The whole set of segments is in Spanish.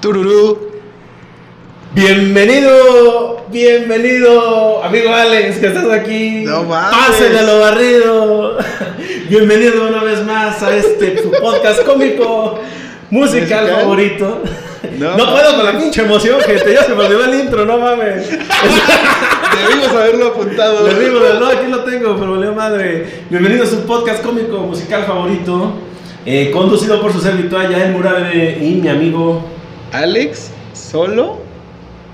Tururú. Bienvenido, bienvenido, amigo Alex, que estás aquí. No a lo barrido. Bienvenido una vez más a este podcast cómico musical, Musical. favorito. No No, puedo con la pinche emoción, gente. Ya se me olvidó el intro, no mames. Debimos haberlo apuntado. Digo, no, aquí lo tengo, pero valió madre. Bienvenido a su podcast cómico musical favorito. eh, conducido por su servitor Yael Murabe y mi amigo Alex, solo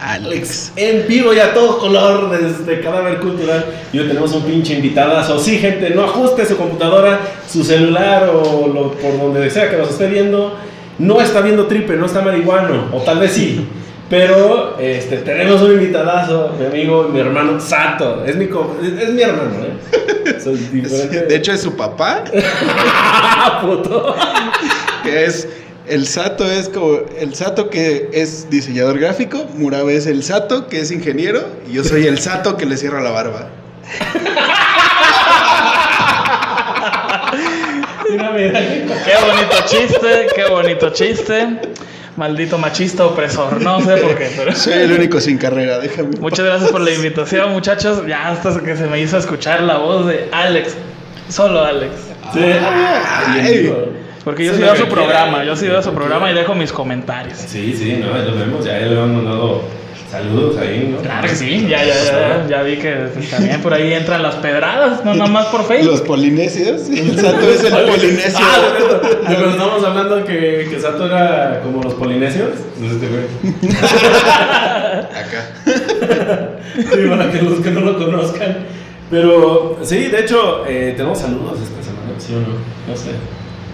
Alex. En vivo y a todo color desde Cadáver Cultural. Y hoy tenemos un pinche invitadazo. Sí, gente, no ajuste su computadora, su celular o lo- por donde sea que nos esté viendo. No está viendo triple, no está marihuano. O tal vez sí. Pero este, tenemos un invitadazo, mi amigo, mi hermano Sato. Es mi, es, es mi hermano, ¿eh? Soy. De hecho, es su papá, ¡Ah, puto! que es. El Sato es como. El Sato que es diseñador gráfico. Murabe es el Sato que es ingeniero. Y yo soy el Sato que le cierra la barba. Qué bonito chiste, qué bonito chiste. Maldito machista opresor, no sé por qué, pero. Soy el único sin carrera, déjame. Muchas gracias por la invitación, muchachos. Ya hasta que se me hizo escuchar la voz de Alex. Solo Alex. Sí. Ay. Porque yo Sí, a su programa, yo sigo a su programa y dejo mis comentarios. Sí, sí, no, lo vemos. Ya le han mandado saludos ahí, ¿no? Claro que sí, ya, ya, ya, ya vi que pues, también por ahí entran las pedradas, no nada más por Facebook. Los polinesios. El Sato es el polinesio. Ah, de verdad. De cuando estábamos hablando que, que Sato era como los polinesios. No sé si te Acá. Sí, para que los que no lo conozcan. Pero sí, de hecho, eh, tenemos saludos esta semana, ¿sí o no? No sé.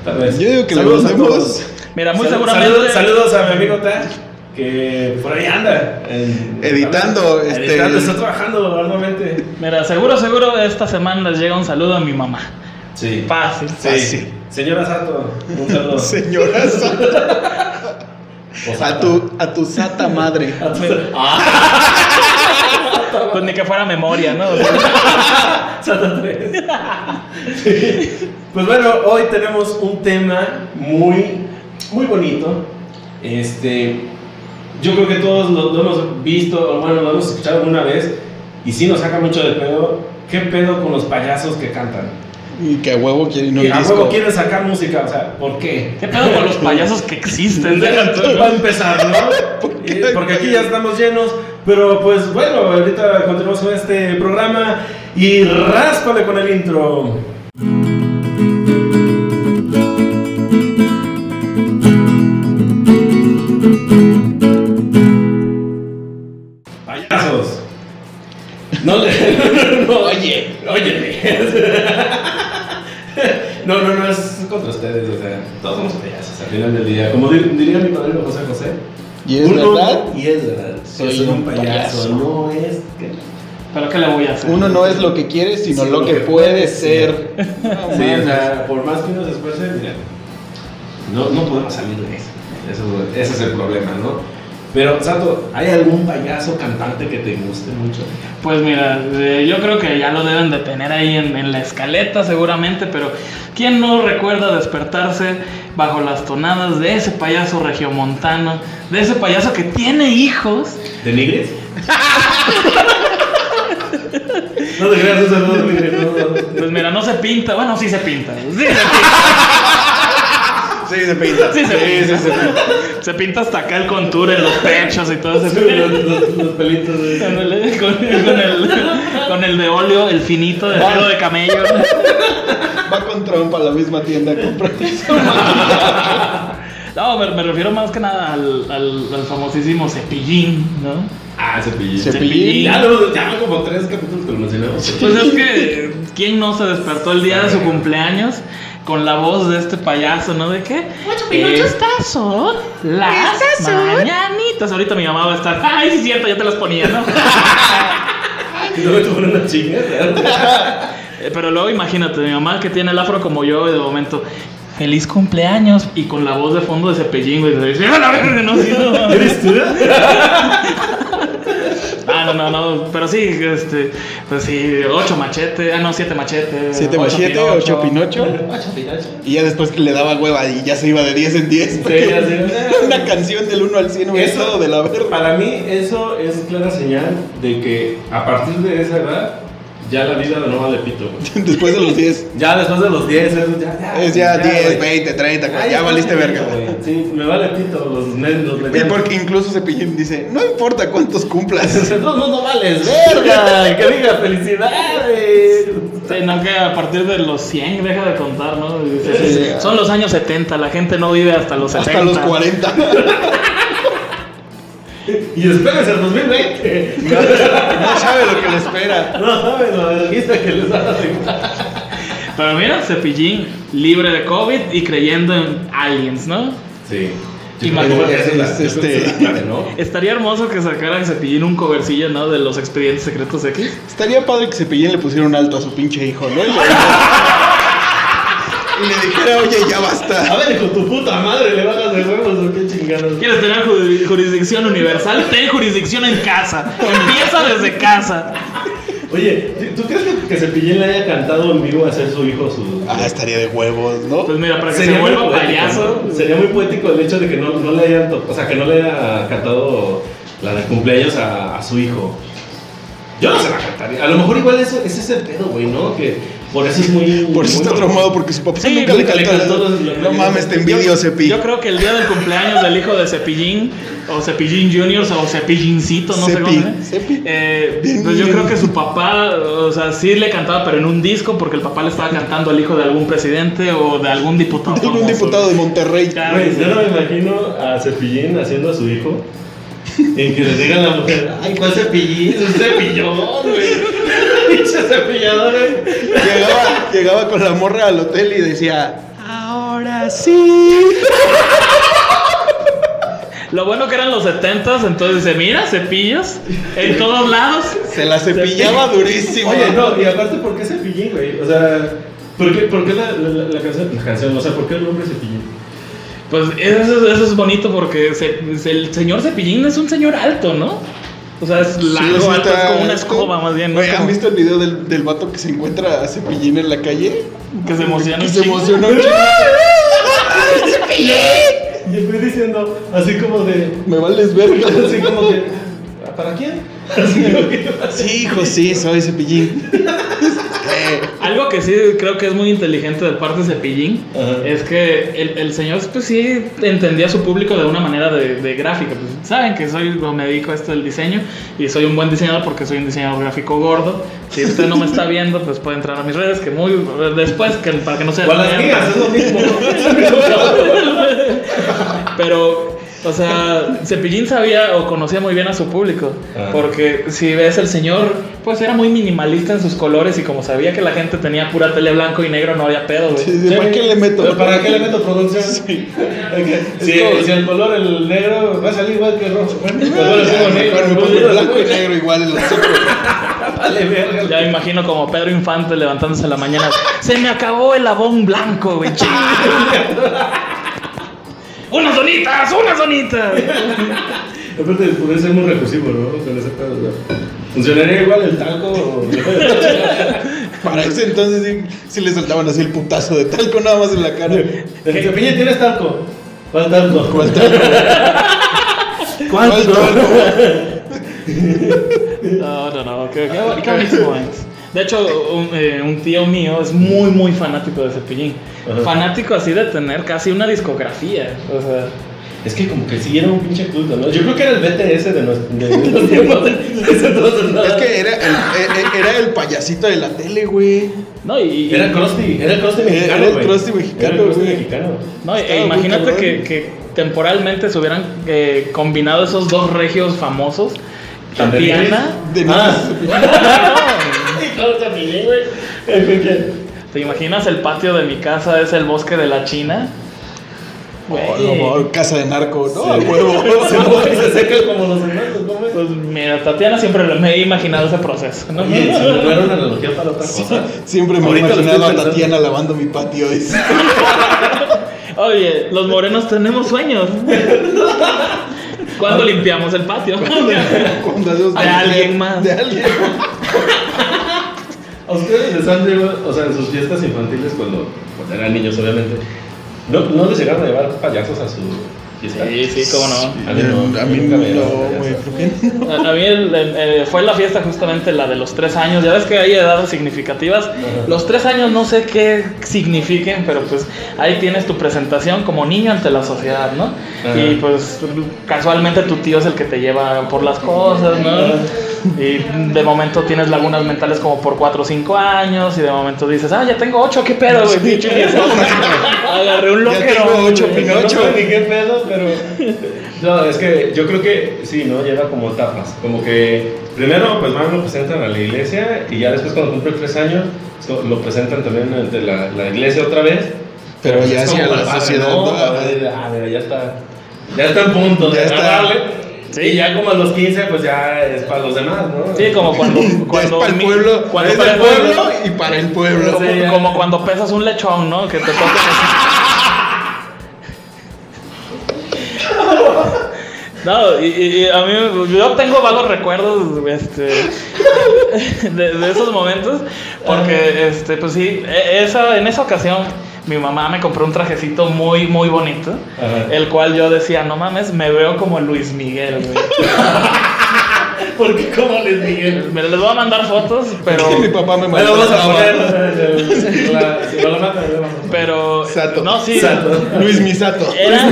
Tal vez. Yo digo que Saludos a mandemos. todos. Mira, muy Sal- seguramente. Saludos, saludos a mi amigo Taj, que por ahí anda. en- Editando, este- Editando, está trabajando arduamente. Mira, seguro, seguro esta semana les llega un saludo a mi mamá. Sí. Fácil. Sí. Fácil. Señora Sato, un saludo. Señora Sato. A tu, a tu sata madre. A tu- Pues ni que fuera memoria, ¿no? Sata 3. Sí. Pues bueno, hoy tenemos un tema muy, muy bonito. Este, yo creo que todos lo, lo hemos visto, o bueno, lo hemos escuchado alguna vez, y sí nos saca mucho de pedo. ¿Qué pedo con los payasos que cantan? Y que a huevo quieren un a disco. huevo quieren sacar música, o sea, ¿por qué? ¿Qué pedo con los payasos que existen? Va a empezar, ¿no? Eh, Porque aquí ya estamos llenos. Pero pues bueno, ahorita continuamos con este programa y ráspale con el intro. Payasos. No le. No, oye, oye. No, no, no es contra ustedes, o sea, todos somos payasos al final del día. Como dir- diría mi padrino José José. Y es Uno- verdad. Y es verdad. Soy Soy un un payaso. payaso. No es que. ¿Pero qué le voy a hacer? Uno no es lo que quiere, sino Sí, lo que puede ser. No Sí, o sea, por más que uno se esfuerce, mira, no, no podemos salir de eso. eso. Ese es el problema, ¿no? Pero, Sato, ¿hay algún payaso cantante que te guste mucho? Pues mira, eh, yo creo que ya lo deben de tener ahí en, en la escaleta seguramente, pero ¿quién no recuerda despertarse bajo las tonadas de ese payaso regiomontano, de ese payaso que tiene hijos? ¿De Nigris? no te creas, un saludo Nigris. No, no. Pues mira, no se pinta, bueno, sí se pinta, sí se pinta, Sí, se pinta. sí se pinta. sí, se pinta. Se pinta hasta acá el contour en los pechos y todo ese Sí, los, los- los pelitos de... Con, con el, con el de óleo, el finito de pelo de camello. Va con trompa a la misma tienda a comprar. No, me, me refiero más que nada al, al, al famosísimo cepillín, ¿no? Ah, cepillín. Cepillín. Ya, lo, ya como tres capítulos que lo mencionamos. Pues es que, ¿quién no se despertó el día de su cumpleaños con la voz de este payaso, ¿no? ¿De qué? Estas son las mañanitas. Ahorita mi mamá va a estar, ay, sí es cierto, ya te las ponía, ¿no? Y luego te ponen una chinga. Eh, Pero luego imagínate, mi mamá que tiene el afro como yo, y de momento, feliz cumpleaños, y con la voz de fondo de cepillín, güey, y dice, "Ah, la verga, no, sí, no". ¿Eres tú? Ah, No, no, no, pero sí, este, pues sí, ocho machete, ah, no, siete machete. Siete ocho machete, Pinocho. ocho pinocho. Y ya después que le daba hueva y ya se iba de 10 en 10. porque ya. Una canción del 1 al 100 hubiera Eso- estado de la verga. Para mí eso es clara señal de que a partir de esa edad ya la vida no vale pito, güey. Después de los 10. Ya después de los 10 es ya, ya, Es ya 10, güey. 20, 30, Ya, ya, valiste verga. güey. Sí, me vale pito los, los Y medianos. porque incluso Cepillín dice, no importa cuántos cumplas. No, no, no vales verga, que diga felicidades. Sí, no, que a partir de los 100 deja de contar, ¿no? Sí, sí. Son los años 70, la gente no vive hasta los 70. Hasta los 40. Y espérense el 2020. No sabe lo que le espera. No saben la vergüenza que les va a dar. Pero mira, Cepillín, libre de COVID y creyendo en aliens, ¿no? Sí. Este- ¿no? Estaría hermoso que sacaran Cepillín un covercillo, ¿no? De los expedientes secretos X. Estaría padre que Cepillín le pusiera un alto a su pinche hijo, ¿no? Y le, dijera, oye, ya A basta. ver, con tu puta madre le bajas de huevos o qué chingados. ¿Quieres tener ju- jurisdicción universal? Ten jurisdicción en casa. Empieza desde casa. Oye, ¿tú crees que, que Cepillín le haya cantado en vivo a ser su hijo su.? Ah, estaría de huevos, ¿no? Pues mira, para que Sería se muy vuelva poético, payaso. ¿no? Sería muy poético el hecho de que no, no le hayan, to- o sea, que no le haya cantado la de cumpleaños a, a su hijo. Yo no se la cantaría. A lo mejor igual eso, ese es el pedo, güey, ¿no? Que por eso es muy. Por eso muy está traumado, porque su papá Sí, nunca le cantó. los- No mames, te envidio, Cepi. Yo creo que el día del cumpleaños del hijo de Cepillín, o Cepillín Juniors, o Cepillincito, no sé Cepi, cómo se llama. Cepi. Eh, Bien, pues yo creo que su papá, o sea, sí le cantaba, pero en un disco, porque el papá le estaba cantando al hijo de algún presidente o de algún diputado. Algún famoso. diputado de Monterrey. Claro. Yo no me imagino a Cepillín haciendo a su hijo. En que le diga a la mujer, ay, ¿cuál cepillín? Es un cepillón, güey. Pinche cepillador, eh. Llegaba, llegaba con la morra al hotel y decía, ahora sí. Lo bueno que eran los 70s, entonces dice, mira, cepillos en todos lados. Se la cepillaba durísimo. Oye, no, y aparte, ¿por qué cepillín, güey? O sea, ¿por qué, por qué la, la, la canción? La canción, o sea, ¿por qué el nombre cepillín? Pues eso, eso es bonito porque se- el señor Cepillín es un señor alto, ¿no? O sea, es largo, Sí, sí alto, está es como una escoba más bien. ¿Han Como visto el video del, del vato que se encuentra a Cepillín en la calle? Que se emociona Que se emociona chingo. Y estoy diciendo, así como de. Me vales verga. Así como de. ¿Para quién? Así. Sí, hijo, sí, soy Cepillín. Eh, Algo que sí creo que es muy inteligente de parte de Cepillín Ajá. es que el, el señor pues sí entendía a su público de una manera de, de gráfica. Pues, Saben que soy, me dedico a esto del diseño y soy un buen diseñador porque soy un diseñador gráfico gordo. Si usted no me está viendo, pues puede entrar a mis redes que muy después, que, para que no se O a las mías, es lo mismo. Pero, o sea, Cepillín sabía o conocía muy bien a su público. Ah. Porque si ves el señor, pues era muy minimalista en sus colores y como sabía que la gente tenía pura tele blanco y negro, no había pedo, güey. sí, sí, ¿Para qué le meto? ¿Pero ¿Para qué le meto producción? Sí. Ok, Si, como- si el color, el negro, va a salir igual que el rojo. Bueno, el color es como negro. Blanco y negro igual en los ojos. Vale, verga. Ya me imagino como Pedro Infante levantándose en la mañana. Se me acabó el abón blanco, güey. ¡Unas donitas! ¡Unas donitas! Aparte, puede ser muy recursivo, ¿no? Con ese pedo, ¿no? ¿Funcionaría igual el talco? Para ese entonces sí, sí le saltaban así el putazo de talco nada más en la cara. El Cepillín tienes talco. ¿Cuál talco? ¿Cuál talco? ¿Cuál ¿Cuál talco? No, no, no. Qué, qué, qué buenísimo es. De hecho, un, eh, un tío mío es muy, muy fanático de Cepillín. Ajá. Fanático así de tener casi una discografía. O sea, Es que como que sí era un pinche culto, ¿no? Yo creo que era el BTS de, nos- de- de los tiempos. Es que era el, e- e- era el payasito de la tele, güey. no, y, y- Era Krusty, era el Krusty Era mexicano, el güey. Krusty mexicano, Era el Krusty mexicano. no, e imagínate que, que temporalmente se hubieran eh, combinado esos dos regios famosos. Tatiana. De Ah. No. ¿Te imaginas el patio de mi casa es el bosque de la China? Oh, no, casa de narco, ¿no? Sí. Huevo. Se moja y se seca como los ¿cómo es? Pues mira, Tatiana siempre lo- me he imaginado ese proceso. ¿no? Oye, si no era una analogía para otra cosa. Siempre me he imaginado a. Tatiana lavando mi patio. Oye, los morenos tenemos sueños. ¿Cuándo limpiamos el patio? Cuando hacemos De alguien más. De alguien ¿A ustedes les han llevado, o sea, en sus fiestas infantiles, cuando, cuando eran niños, obviamente, ¿no, no les llegaron a llevar payasos a su fiesta? Sí, sí, cómo no. A mí no, A mí nunca me no, llevaron. A, a mí el- el- el- fue la fiesta justamente la de los tres años. Ya ves que hay edades significativas. Los tres años no sé qué signifiquen, pero pues ahí tienes tu presentación como niño ante la sociedad, ¿no? Ajá. Y pues casualmente tu tío es el que te lleva por las cosas, ¿no? Y de momento tienes lagunas mentales como por cuatro o cinco años y de momento dices, ah, ya tengo ocho, ¿qué pedo, güey? Agarré un Ya loquero. tengo ocho güey. No Pinocho. sé ni qué pedo, pero. No, es que yo creo que sí, ¿no? Lleva como etapas. Como que primero, pues van, lo presentan a la iglesia y ya después, cuando cumple tres años, so- lo presentan también ante la, la iglesia otra vez. Pero pues ya hacia la sociedad, Ah, mira, ya está. Ya está en punto de Ya está. Y ya como a los 15, pues ya es para los demás, ¿no? Sí, como cuando, es cuando para el pueblo, cuando es para el pueblo y para el pueblo. Como, Sí, cuando pesas un lechón, ¿no? Que te toca. No, y, y- y a mí, yo tengo vagos recuerdos este, de, de esos momentos, porque, este, pues sí, e- esa, en esa ocasión mi mamá me compró un trajecito muy, muy bonito, Ajá. el cual yo decía, no mames, me veo como Luis Miguel, güey. Porque como les dije. Me les voy a mandar fotos, pero... mi papá me vamos a maltrataba. poner. eh, la- Si no lo. Pero... Sato. No, sí. Sato. Luis Misato. Era,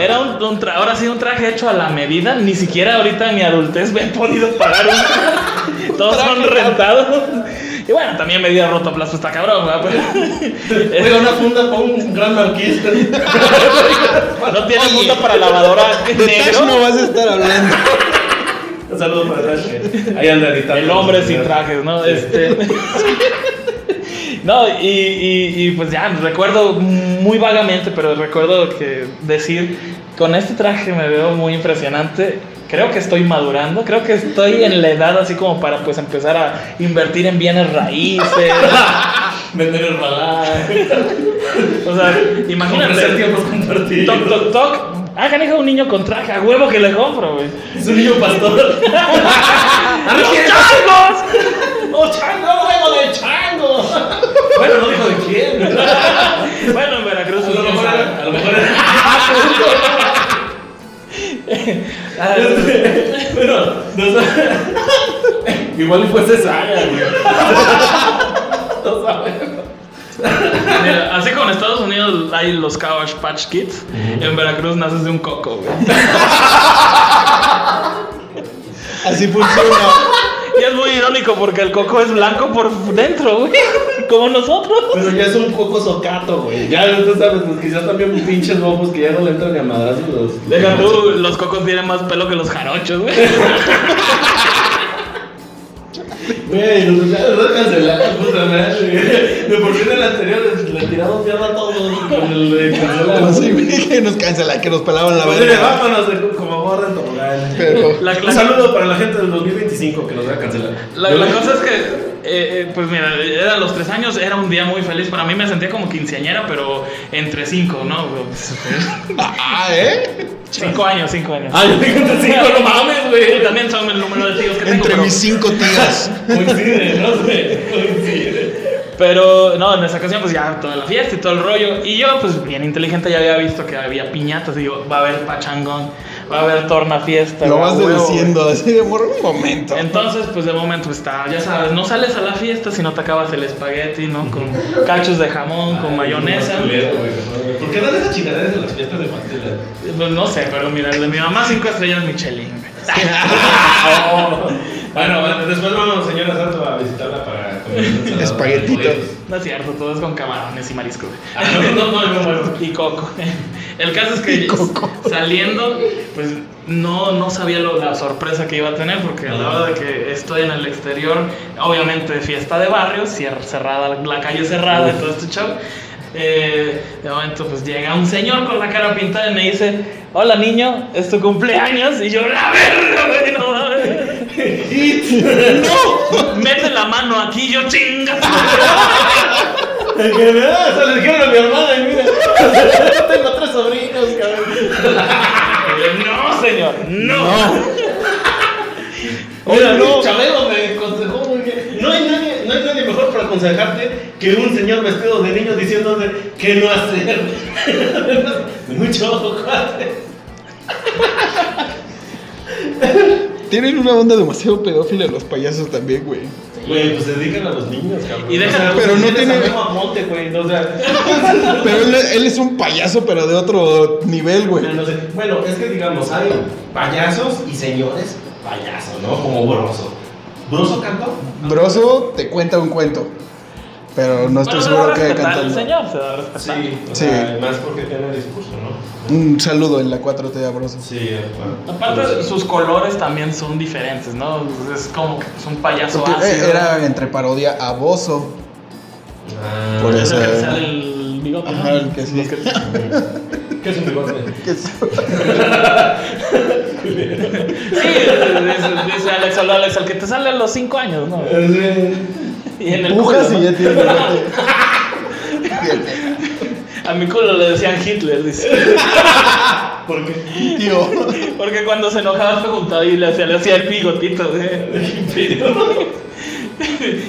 era un, un tra- ahora sí un traje hecho a la medida. Ni siquiera ahorita en mi adultez me he podido pagar un. Todos son rentados. Y bueno, también me dio rotoplasma está cabrón, ¿verdad? Pero- Oiga, una funda para un gran marqués. no tiene Oye, punta para lavadora De Tash no negro. vas a estar hablando. Un saludo para Tash. que Ahí anda editando. El hombre sin trajes, ¿no? Este. No, y, y, y pues ya, recuerdo muy vagamente, pero recuerdo que decir, con este traje me veo muy impresionante, creo que estoy madurando, creo que estoy en la edad así como para pues empezar a invertir en bienes raíces, Vender el o sea, imagínate, tiempos compartidos. toc, toc, toc, ah, canijo, un niño con traje, a huevo que le compro, güey. Es un niño pastor. ¡Los changos! ¡Oh, chango! ¡Luego de chango! Bueno, no dijo de quién. Bueno, en Veracruz, A lo mejor. A lo mejor. Ah, Pero. no sé. Igual y fue cesárea, güey. No sabemos. Mira, así como en Estados Unidos hay los Cabbage Patch Kids, en Veracruz naces de un coco, güey. Así funciona. Y es muy irónico porque el coco es blanco por dentro, güey. Como nosotros. Pero ya es un coco socato, güey. Ya, tú sabes, pues quizás también pinches bobos que ya no le entran ni a madrazos los. Deja tú, los cocos tienen más pelo que los jarochos, güey. Güey, nos nos cancelaron, puta madre. De por sí en el anterior le, tiramos mierda a todos con el de cancelar. Güey, que nos cancela, que nos pelaban la verga. vámonos de- como gorda en tobogán. Pero La, Un saludo para la gente del 2025 que nos va a cancelar. la- la cosa es que, eh, eh, pues mira, eran los tres años, era un día muy feliz. Para mí me sentía como quinceañera, pero entre cinco, ¿no? ah, ¿eh? Cinco años, cinco años. Ah, yo tengo entre cinco, no mames, güey. también son el número de tíos que tengo. Entre pero- mis cinco tías. Coincide, no sé. Coincide. Pero no, en esa ocasión pues ya toda la fiesta y todo el rollo. Y yo pues bien inteligente ya había visto que había piñatas. Y digo, va a haber pachangón, va a haber torna fiesta. Lo vas deduciendo así de morro un momento. Entonces pues de momento está, ya sabes, no sales a la fiesta si no te acabas el espagueti, ¿no? Con cachos de jamón, con mayonesa. ¿Por qué dan esas chingaderas en las fiestas de pastel? Pues no sé, pero mira, el de mi mamá cinco estrellas Michelin. Bueno, bueno, después vamos, señora Santo, a visitarla para comer. Espaguetitos. No es cierto, todo es con camarones y mariscos. güey. Ah, no, no, no, no, no. y coco. El caso es que saliendo, pues no, no sabía lo- la sorpresa que iba a tener, porque a la hora de que estoy en el exterior, obviamente fiesta de barrio, cerrada, la calle cerrada y todo este show. Eh, de momento, pues llega un señor con la cara pintada y me dice: Hola niño, es tu cumpleaños. Y yo, la verga, güey, no mames. ¡No! Mete la mano aquí, yo chinga. Que se le dijeron a mi hermana y mira, tengo tres sobrinos, cabrón. No, señor. No. Mira, no. Chabelo me aconsejó muy bien. No hay, nadie, no hay nadie mejor para aconsejarte que un señor vestido de niño diciéndote qué no hacer. Mucho ojo, cuate. Tienen una onda demasiado pedófila los payasos también, güey. Güey, pues se dedican a los niños, cabrón. Y deja- O sea, pero pues, no tiene- güey. no, O sea, Pero él, él es un payaso, pero de otro nivel, güey. no sé. Bueno, es que digamos, hay payasos y señores payasos, ¿no? Como Broso. ¿Broso cantó? Broso te cuenta un cuento. Pero no estoy Bueno, seguro que cantando. el señor, se da a respetar. Sí, o Sí. sea, más porque tiene discurso, ¿no? Un saludo en la 4T a Broso. Sí, bueno. Aparte, sus colores también son diferentes, ¿no? Es como que es un payaso Porque ácido. era entre parodia a Bozo. Ah, Por Es eso. el que sale el bigote. ¿no? Ajá, el que sí. ¿Qué es un bigote? Que es- Sí, dice, Alex, Alex, el que te sale a los 5 años, ¿no? Y en el Empujas culo, y ¿no? ya tienes. A mi culo le decían Hitler, dice. ¿Por qué? Tío. Porque cuando se enojaba se juntaba y le hacía, le hacía el bigotito, güey.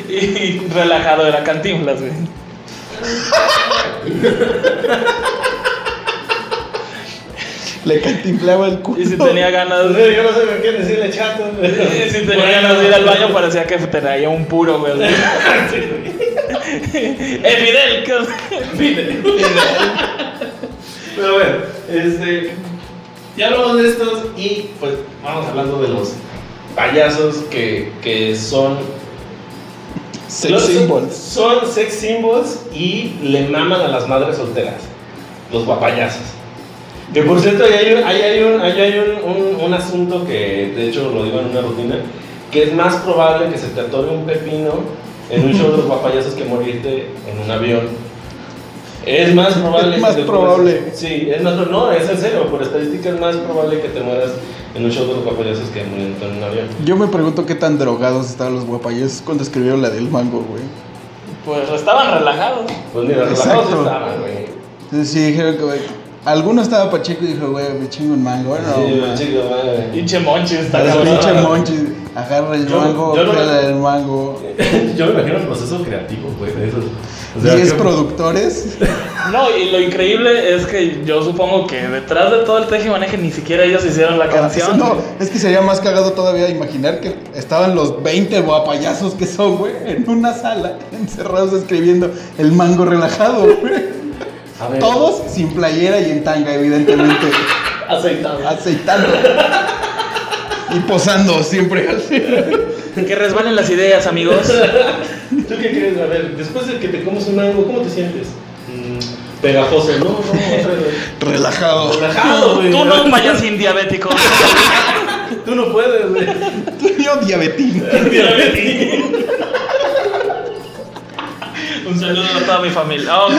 Y relajado era cantinflas, güey. Le cantimplaba el culo. Y si tenía ganas, Yo no sé qué decirle chato. y si tenía ganas de ir al baño parecía que traía un puro, güey. ¡Eh, Fidel! ¿qué- Pero bueno, este, ya hablamos de estos y pues vamos hablando de los payasos que, que son Sex los- symbols. Son sex symbols y le maman a las madres solteras, los guapayasos. Que por cierto, ahí hay, un, ahí hay, un, ahí hay un, un- un asunto que de hecho lo digo en una rutina, que es más probable que se te atore un pepino en un show de los guapayasos que morirte en un avión. Es más probable. Es más probable. mueras- Sí, es más No, es en serio. Por estadística es más probable que te mueras en un show de los guapayasos que muriendo en un avión. Yo me pregunto qué tan drogados estaban los guapayesos cuando escribieron la del mango, güey. Pues estaban relajados. Pues mira, Exacto. relajados estaban, güey. Entonces sí dijeron que, güey, alguno estaba pacheco y dijo, güey, me chingo un mango. Sí, madre. Pinche monchi está cabrón. pinche cabrón. monchi, agarra el Yo- mango, yo no- pela el mango. Yo me imagino el proceso creativo, güey, de esos. O sea, 10 que- productores. No, y lo increíble es que yo supongo que detrás de todo el teje y maneje ni siquiera ellos hicieron la canción. No, es que sería más cagado todavía imaginar que estaban los 20 guapayazos que son, güey, en una sala, encerrados escribiendo el mango relajado, güey. A ver, Todos sin playera y en tanga, evidentemente. aceitado. aceitando. Y posando siempre así. Que resbalen las ideas, amigos. ¿Tú qué crees? A ver, después de que te comes un mango, ¿cómo te sientes? Mm, pegajoso. No, no, vez. Relajado. Relajado, güey. Tú no vayas sin diabético. Tú no puedes, güey. Yo diabetín. Un saludo a toda mi familia. Oh,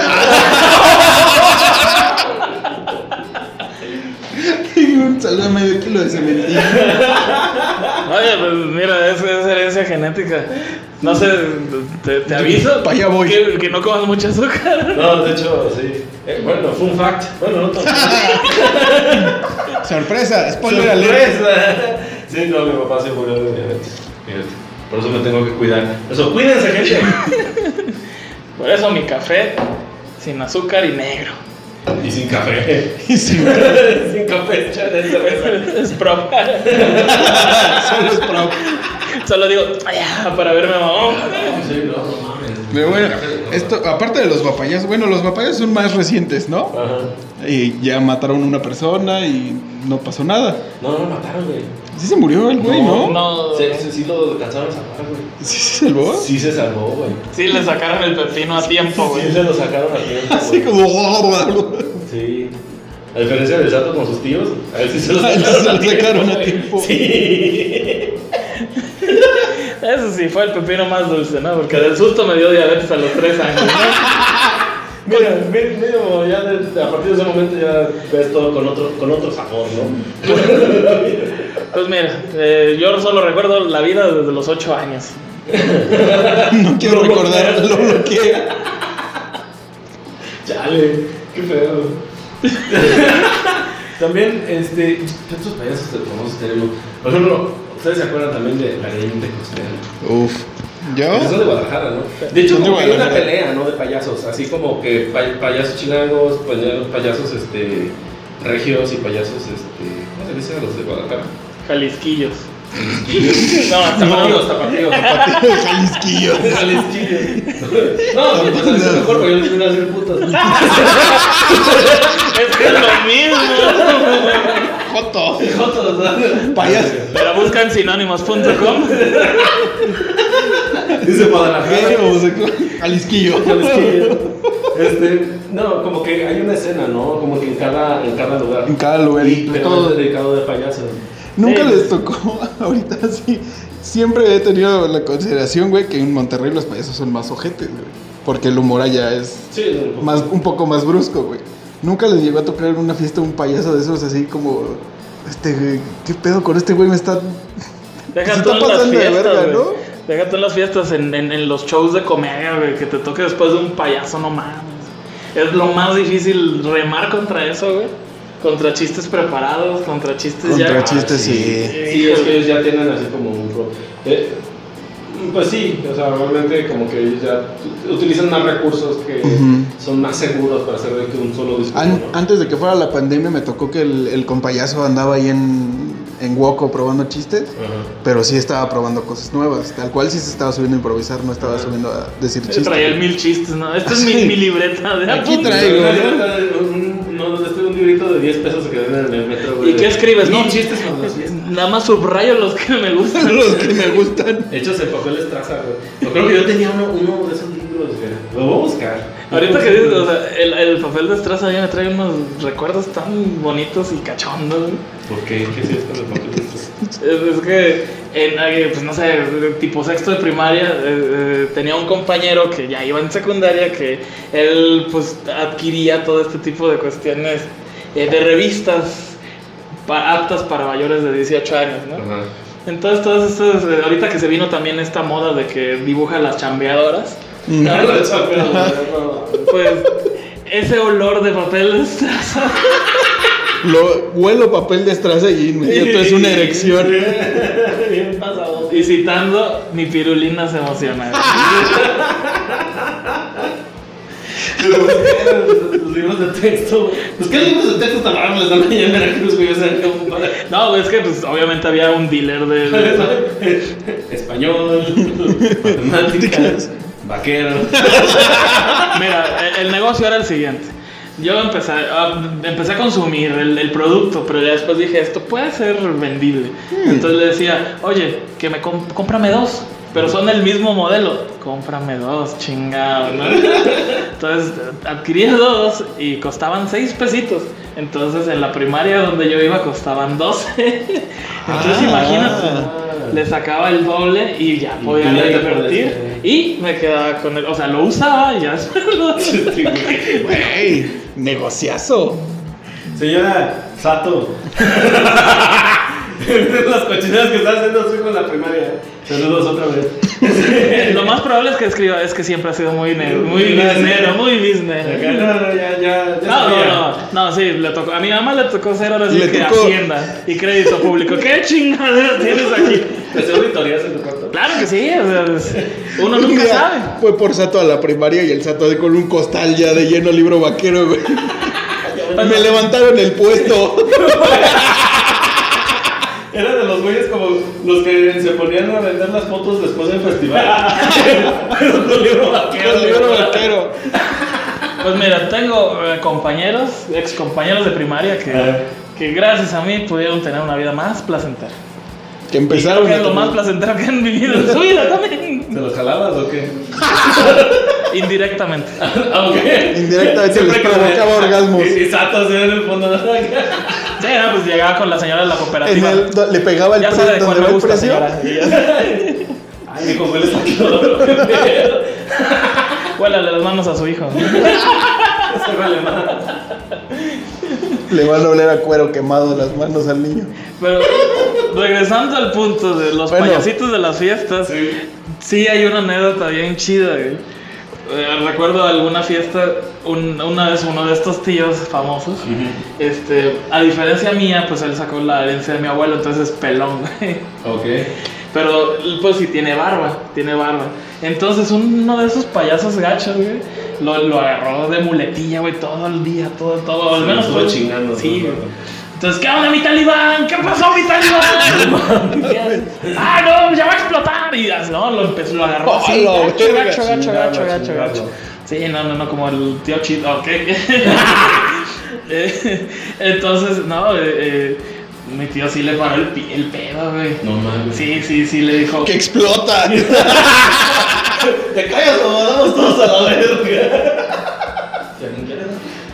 Un saludo a medio kilo de cementín. Oye, pues mira, es, es herencia genética. No sé, te, te aviso Pa' allá voy. Que, que no comas mucho azúcar. No, de hecho, sí. Eh, bueno, fun fact. Bueno, no tanto. Sorpresa, spoiler alert. Sorpresa. Sí, no, mi papá se murió de diabetes. Por eso me tengo que cuidar. Eso, cuídense, gente. Por eso mi café sin azúcar y negro. Y sin café. Y sin café, chale, cerveza. Es pro. solo es pro. Solo digo, "Ay, ya, para verme mamón. Sí, no, no mames. Pero bueno, Café, no. esto, aparte de los guapayazos, bueno, los guapayazos son más recientes, ¿no? Ajá. Y ya mataron a una persona y no pasó nada. No, no mataron, güey. Sí se murió el güey, ¿no? No, Sí, sí, sí lo alcanzaron a salvar, güey. ¿Sí se salvó? Sí se salvó, güey. sí le sacaron el pepino a tiempo, Sí güey. se lo sacaron a tiempo, Así güey. como... Sí. A diferencia del Sato con sus tíos, a él sí se lo sí sacaron, se lo sacaron a güey. tiempo. Sí. Eso sí, fue el pepino más dulce, ¿no? Porque del susto me dio diabetes a los tres años, ¿no? Mira, mi- mínimo, ya de- a partir de ese momento ya ves todo con otro, con otro sabor, ¿no? Pues mira, eh, yo solo recuerdo la vida desde los ocho años. No quiero Lo recordar, lo bloqueé. Chale, qué feo. También, este, ¿qué otros payasos te famosos tenemos? Por ejemplo, ¿ustedes se acuerdan también de la leyenda costera? Uf. ¿Yo? Son de Guadalajara, ¿no? De hecho, de como hay una pelea, ¿no? De payasos, así como que pay- payasos chilangos, pay- payasos, este, regios y payasos, este, ¿cómo se dice a los de Guadalajara? Jalisquillos. Jalisquillos. No, tapatíos, tapatíos. Jalisquillo. Jalisquillos. No, pues pues, es mejor, porque yo les voy a hacer putos. Es que es lo mismo. Joto. Jotos, ¿no? Payaso. Pero buscan sinónimos.com. Dice Guadalajara. Jalisquillo. Jalisquillo. Este, no, como que hay una escena, ¿no? Como que en cada, en cada lugar. En cada lugar. Y pero todo. dedicado de payasos. Nunca Sí. les tocó, ahorita sí. Siempre he tenido la consideración, güey, que en Monterrey los payasos son más ojetes, güey. Porque el humor allá es Sí, más, un poco más brusco, güey. Nunca les llegó a tocar en una fiesta un payaso de esos así como. Este, güey, ¿qué pedo con este güey? Me está. Deja está pasando de fiestas, verga. ¿no? Deja tú en las fiestas, en, en, en los shows de comedia, güey, que te toque después de un payaso, no mames. Es lo más difícil remar contra eso, güey. Contra chistes preparados, contra chistes ya. Contra chistes, sí. Sí, es que ellos ya tienen así como un pro. eh, pues sí, o sea, realmente como que ellos ya utilizan más recursos que Ujú. son más seguros para hacer de que un solo discurso. An- ¿no? antes de que fuera la pandemia me tocó que el, el compayazo andaba ahí en, en Woco probando chistes. Pero sí estaba probando cosas nuevas. Tal cual sí se estaba subiendo a improvisar, no estaba subiendo a decir chistes. traía el mil chistes, ¿no? Esta es mi, Sí. mi libreta de Aquí traigo, Un, no, este es un librito de 10 pesos que venden en el metro, güey. ¿Y qué escribes? No, No, chistes fiestas. Nada más subrayo los que me gustan. Los que me gustan. Hechos en papel estraza, güey. Yo creo que yo tenía uno, uno de esos libros, güey. Lo voy a buscar. Ahorita que dices, o sea, el, el papel de estraza a mí me trae unos recuerdos tan bonitos y cachondos. ¿Por qué? ¿Qué es esto del papel de estraza? Es, es que, en, pues no sé, tipo sexto de primaria, eh, eh, tenía un compañero que ya iba en secundaria que él pues adquiría todo este tipo de cuestiones eh, de revistas pa- aptas para mayores de 18 años, ¿no? Ajá. Entonces, todas estas, eh, ahorita que se vino también esta moda de que dibuja las chambeadoras, pues ese olor de papel de estraza Lo, huelo papel de estraza y inmediato es una erección. Bien pasado. y citando, mi pirulina se emociona. Pero, ¿qué? Los libros de texto. Pues, ¿qué libros de texto tan raros les dan allá en Veracruz, güey? O sea, como para- No, es que pues obviamente había un dealer de... de- Español, matemáticas, vaquero. Mira, el, el negocio era el siguiente. Yo empecé, a- empecé a consumir el, el producto, pero ya después dije, esto puede ser vendible. Entonces le decía, oye, que me comp- cómprame dos, pero son el mismo modelo. Cómprame dos, chingado, ¿no? Entonces adquirí dos y costaban seis pesitos. Entonces en la primaria donde yo iba costaban 12. Entonces Ah. imagínate, le sacaba el doble y ya podía perdiste. Y me quedaba con el, o sea, lo usaba y ya después lo... Güey, negociazo. Señora Sato. Las cochinadas que está haciendo su hijo en la primaria. Saludos otra vez. Lo más probable es que escriba, es que siempre ha sido muy negro, muy businessero, muy business. No, no, ya, ya. ya No, no, no, no, sí, le tocó. A mi mamá le tocó ser ahora sí que tocó- Hacienda y crédito público. ¿Qué chingadera tienes aquí? ¿Te hace auditorías en tu cuarto? Claro que sí, o sea, uno Un nunca sabe. Fue por Sato a la primaria y el Sato de con un costal ya de lleno libro vaquero, güey. Me levantaron el puesto. Era de los güeyes como los que se ponían a vender las fotos después del festival. Pero con libro vaquero. El libro vaquero. Pues mira, tengo eh, compañeros, ex compañeros de primaria que, que gracias a mí pudieron tener una vida más placentera. Que Y empezaron creo que es lo más placentero que han vivido en su vida también. ¿Se los jalabas o qué? Indirectamente. Ok. Indirectamente les provocaba me- orgasmos. Y, y Sato así en el fondo. Sí, no, pues llegaba con la señora de la En cooperativa. el- le pegaba el ya precio sabe de cuál me gusta, precio. señora. Ay. Huélale las manos a su hijo. Se vale más. Le van a oler a cuero quemado las manos al niño. Pero regresando al punto de los Bueno. payasitos de las fiestas, sí. Sí. hay una anécdota bien chida, güey. Eh, recuerdo alguna fiesta, un- una vez uno de estos tíos famosos, este, a diferencia mía, pues él sacó la herencia de mi abuelo, entonces es pelón, güey. Ok. Pero pues sí tiene barba, tiene barba. Entonces uno de esos payasos gachos, güey, lo, lo agarró de muletilla, güey, todo el día, todo, todo, al Sí, menos estuvo todo- chingando, Sí, todo rato. Entonces, ¿qué onda, mi talibán? ¿Qué pasó, mi talibán? Ah, no, ya va a explotar. Y así, no, lo empezó, lo agarró así. ¡Hola, Gacho, gacho, gacho, gacho, gacho, gacho. Sí, no, no, no, como el tío Chito, ok. Eh, Entonces, no, eh, eh, mi tío sí le paró el, el pedo, güey. No mames. Sí, sí, sí, le dijo. Que explota. Te callas o vamos todos a la verga.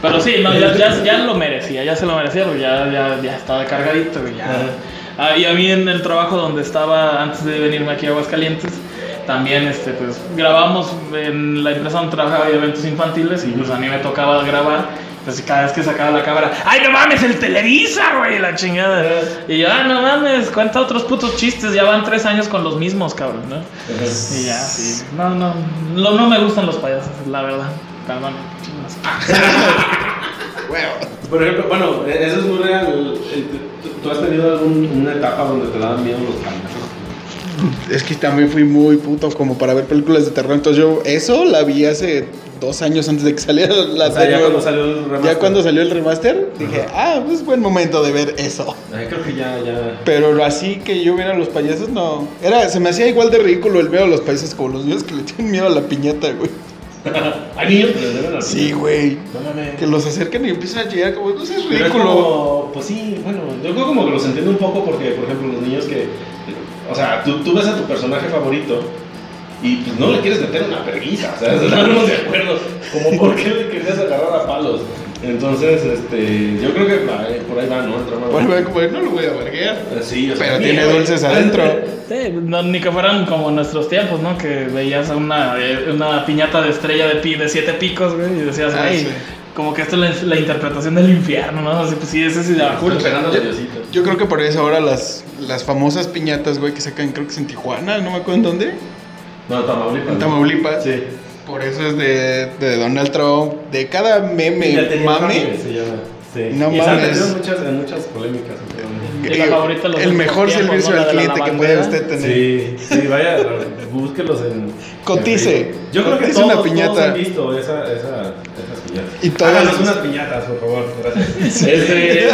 Pero sí, no, ya, ya, ya lo merecía, ya se lo merecía, porque ya, ya, ya estaba cargadito, ya. Ah, y a mí en el trabajo donde estaba antes de venirme aquí a Aguascalientes, también este, pues, grabamos en la empresa donde trabajaba de eventos infantiles y pues a mí me tocaba grabar. Pues cada vez que sacaba la cámara, ¡ay, no mames, el Televisa, güey! La chingada. Y yo, ¡ah, no mames! Cuenta otros putos chistes, ya van tres años con los mismos, cabrón, ¿no? Y ya, sí. No, no, no, no me gustan los payasos, la verdad. Perdón. Por ejemplo, bueno, eso es muy real. ¿Tú, has tenido alguna etapa donde te daban miedo los payasos? Es que también fui muy puto como para ver películas de terror. Entonces yo eso la vi hace dos años antes de que saliera la O sea, ya serie. cuando salió el remaster. Ya cuando salió el remaster, dije, ah, pues buen momento de ver eso. Ay, creo que ya, ya. Pero así que yo viera a los payasos, no. Era, se me hacía igual de ridículo el ver a los payasos como los niños que le tienen miedo a la piñata, güey. Hay niños que Sí, güey. No mames. Que los acercan y empiezan a llegar como, no sé, es Pero es ridículo. como, pues sí, bueno, yo creo como que los entiendo un poco porque, por ejemplo, los niños que, o sea, tú, tú ves a tu personaje favorito y pues no le quieres meter una perguisa, o sea, estamos de acuerdo, como por qué le querías agarrar a palos. Entonces, este, yo creo que va, eh, por ahí va, ¿no? El trama. Bueno, güey, como, no lo voy a verguear. Eh, Sí, o sea, Pero tiene güey. dulces adentro. Sí, no, ni que fueran como nuestros tiempos, ¿no? Que veías una, eh, una piñata de estrella de, pi, de siete picos, güey, y decías, Ah, ay, sí. como que esto es la, la interpretación del infierno, ¿no? Así, pues sí, ese sí da Estoy cool. esperando a Diosito. Yo creo que por eso ahora las, las famosas piñatas, güey, que sacan, creo que es en Tijuana, no me acuerdo en dónde. No, Tamaulipas. En Tamaulipas. Sí. Por eso es de, de Donald Trump. De cada meme, mame. Sí. No y se han mames. muchas, en muchas polémicas. últimamente. Y la favorita de los el mejor servicio al cliente que puede usted tener. Sí, sí, vaya, búsquelos en. Cotice. en. Yo creo que todos, una piñata. todos han visto esa, esa, esas. Y todas- Háganos unas piñatas, por favor. Gracias. Este.